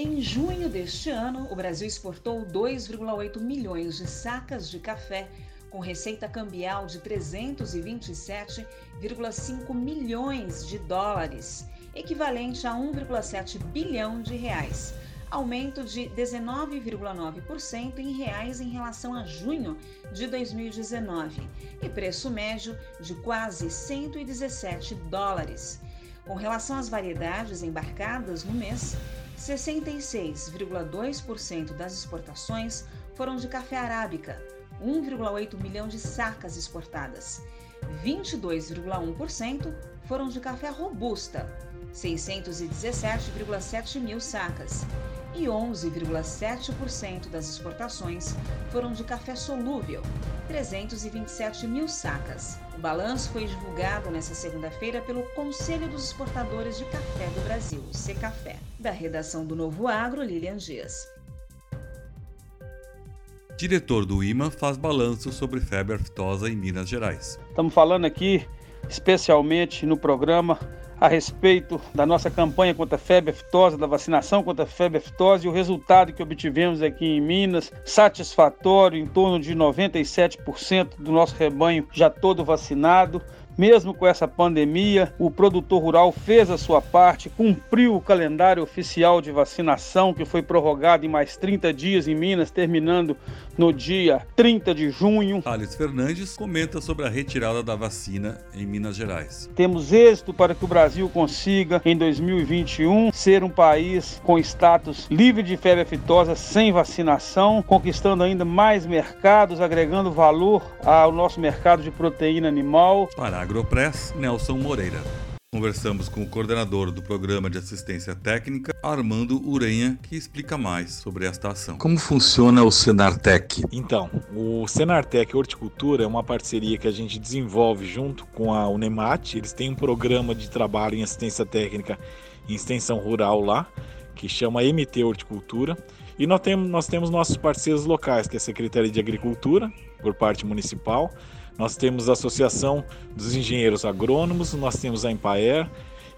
Em junho deste ano, o Brasil exportou 2,8 milhões de sacas de café, com receita cambial de 327,5 milhões de dólares, equivalente a 1,7 bilhão de reais, aumento de 19,9% em reais em relação a junho de 2019 e preço médio de quase 117 dólares. Com relação às variedades embarcadas no mês, 66,2% das exportações foram de café arábica, 1,8 milhão de sacas exportadas. 22,1% foram de café robusta, 617,7 mil sacas. E 11,7% das exportações foram de café solúvel, 327 mil sacas. O balanço foi divulgado nesta segunda-feira pelo Conselho dos Exportadores de Café do Brasil, o Secafé. Da redação do Novo Agro, Lilian Dias. Diretor do IMA faz balanço sobre febre aftosa em Minas Gerais. Estamos falando aqui, especialmente no programa, a respeito da nossa campanha contra a febre aftosa, da vacinação contra a febre aftosa e o resultado que obtivemos aqui em Minas, satisfatório, em torno de 97% do nosso rebanho já todo vacinado. Mesmo com essa pandemia, o produtor rural fez a sua parte, cumpriu o calendário oficial de vacinação, que foi prorrogado em mais 30 dias em Minas, terminando no dia 30 de junho. Thales Fernandes comenta sobre a retirada da vacina em Minas Gerais. Temos êxito para que o Brasil consiga, em 2021, ser um país com status livre de febre aftosa sem vacinação, conquistando ainda mais mercados, agregando valor ao nosso mercado de proteína animal. Para Agropress, Nelson Moreira. Conversamos com o coordenador do Programa de Assistência Técnica, Armando Urenha, que explica mais sobre esta ação. Como funciona o Senartec? Então, o Senartec Horticultura é uma parceria que a gente desenvolve junto com a Unemat. Eles têm um programa de trabalho em assistência técnica em extensão rural lá, que chama MT Horticultura. E nós temos, nós temos nossos parceiros locais, que é a Secretaria de Agricultura, por parte municipal, nós temos a Associação dos Engenheiros Agrônomos, nós temos a Empaer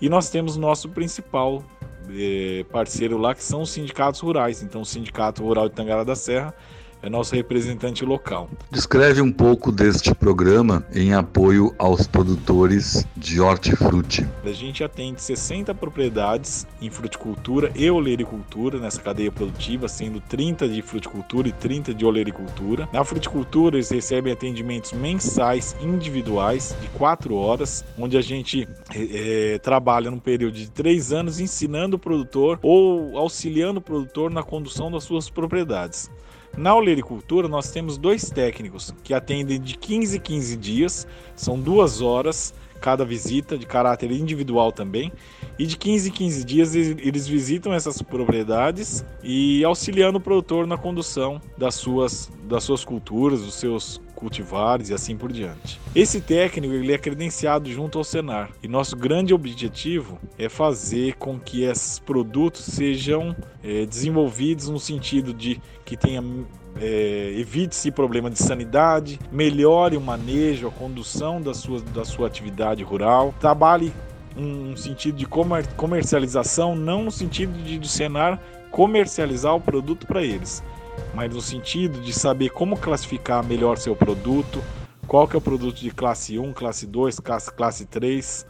e nós temos nosso principal eh, parceiro lá, que são os sindicatos rurais. Então, o Sindicato Rural de Tangará da Serra é nosso representante local. Descreve um pouco deste programa em apoio aos produtores de hortifruti. A gente atende 60 propriedades em fruticultura e olericultura nessa cadeia produtiva, sendo 30 de fruticultura e 30 de olericultura. Na fruticultura, eles recebem atendimentos mensais individuais de 4 horas, onde a gente é, trabalha num período de 3 anos ensinando o produtor ou auxiliando o produtor na condução das suas propriedades. Na olericultura, nós temos dois técnicos que atendem de 15 em 15 dias, são duas horas cada visita, de caráter individual também. E de 15 em 15 dias eles visitam essas propriedades e auxiliando o produtor na condução das suas, das suas culturas, dos seus cultivares e assim por diante. Esse técnico ele é credenciado junto ao Senar e nosso grande objetivo é fazer com que esses produtos sejam é, desenvolvidos no sentido de que tenha é, evite-se problema de sanidade, melhore o manejo, a condução da sua, da sua atividade rural, trabalhe um sentido de comer, comercialização, não no sentido de, de Senar comercializar o produto para eles, mas no sentido de saber como classificar melhor seu produto, qual que é o produto de classe 1, classe 2, classe, classe 3,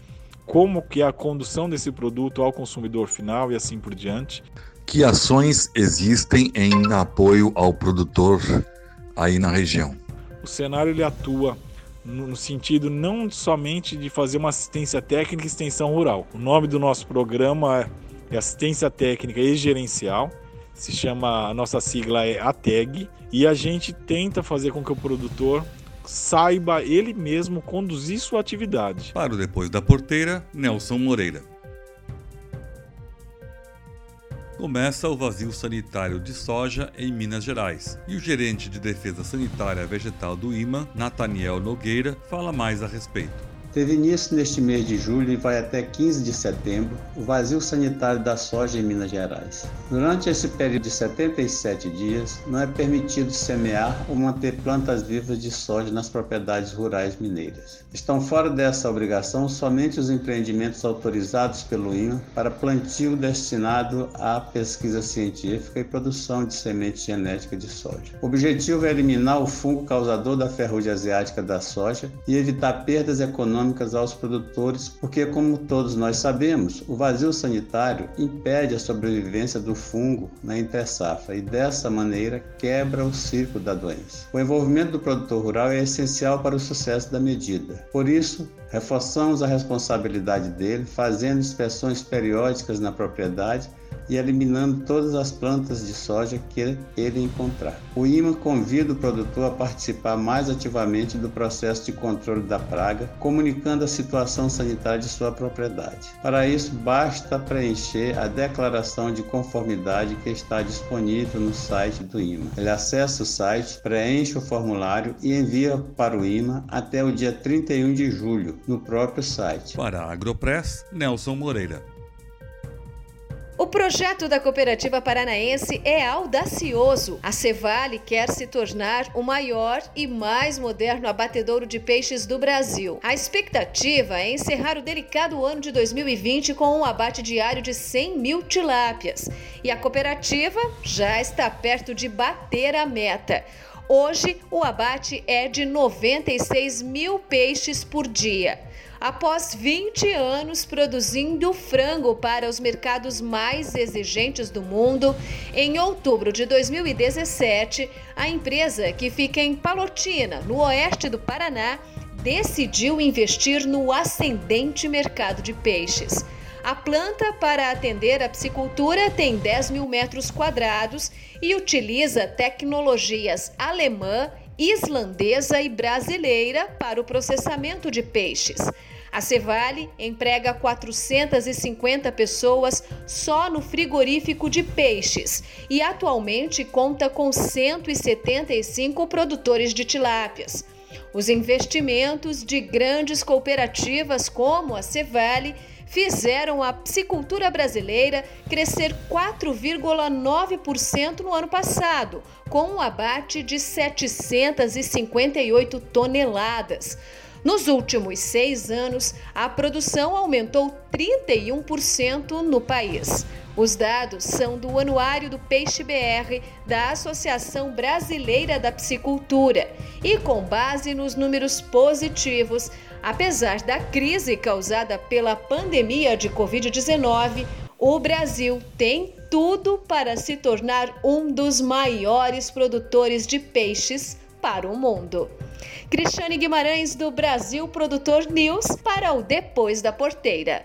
como que é a condução desse produto ao consumidor final e assim por diante. Que ações existem em apoio ao produtor aí na região? O cenário ele atua no sentido não somente de fazer uma assistência técnica e extensão rural. O nome do nosso programa é Assistência Técnica e Gerencial. Se chama, a nossa sigla é ATEG, e a gente tenta fazer com que o produtor saiba ele mesmo conduzir sua atividade. Para o Depois da Porteira, Nelson Moreira começa o vazio sanitário de soja em Minas Gerais. E o gerente de defesa sanitária vegetal do IMA, Nathaniel Nogueira, fala mais a respeito. Teve início neste mês de julho e vai até 15 de setembro o vazio sanitário da soja em Minas Gerais. Durante esse período de 77 dias, não é permitido semear ou manter plantas vivas de soja nas propriedades rurais mineiras. Estão fora dessa obrigação somente os empreendimentos autorizados pelo INA para plantio destinado à pesquisa científica e produção de semente genética de soja. O objetivo é eliminar o fungo causador da ferrugem asiática da soja e evitar perdas econômicas econômicas aos produtores, porque, como todos nós sabemos, o vazio sanitário impede a sobrevivência do fungo na intersafra e, dessa maneira, quebra o ciclo da doença. O envolvimento do produtor rural é essencial para o sucesso da medida. Por isso, reforçamos a responsabilidade dele, fazendo inspeções periódicas na propriedade e eliminando todas as plantas de soja que ele encontrar. O IMA convida o produtor a participar mais ativamente do processo de controle da praga, comunicando a situação sanitária de sua propriedade. Para isso, basta preencher a declaração de conformidade que está disponível no site do IMA. Ele acessa o site, preenche o formulário e envia para o IMA até o dia 31 de julho, no próprio site. Para a Agropress, Nelson Moreira. O projeto da cooperativa paranaense é audacioso. A Cevale quer se tornar o maior e mais moderno abatedouro de peixes do Brasil. A expectativa é encerrar o delicado ano de 2020 com um abate diário de 100 mil tilápias. E a cooperativa já está perto de bater a meta. Hoje, o abate é de 96 mil peixes por dia após 20 anos produzindo frango para os mercados mais exigentes do mundo, em outubro de 2017, a empresa, que fica em Palotina, no oeste do Paraná, decidiu investir no ascendente mercado de peixes. A planta, para atender a piscicultura, tem 10 mil metros quadrados e utiliza tecnologias alemã, islandesa e brasileira para o processamento de peixes. A Cevale emprega 450 pessoas só no frigorífico de peixes e atualmente conta com 175 produtores de tilápias. Os investimentos de grandes cooperativas como a Cevale fizeram a piscicultura brasileira crescer 4,9% no ano passado, com um abate de 758 toneladas. Nos últimos seis anos, a produção aumentou 31% no país. Os dados são do Anuário do Peixe BR da Associação Brasileira da Piscicultura e, com base nos números positivos, apesar da crise causada pela pandemia de Covid-19, o Brasil tem tudo para se tornar um dos maiores produtores de peixes para o mundo. Cristiane Guimarães, do Brasil Produtor News, para o Depois da Porteira.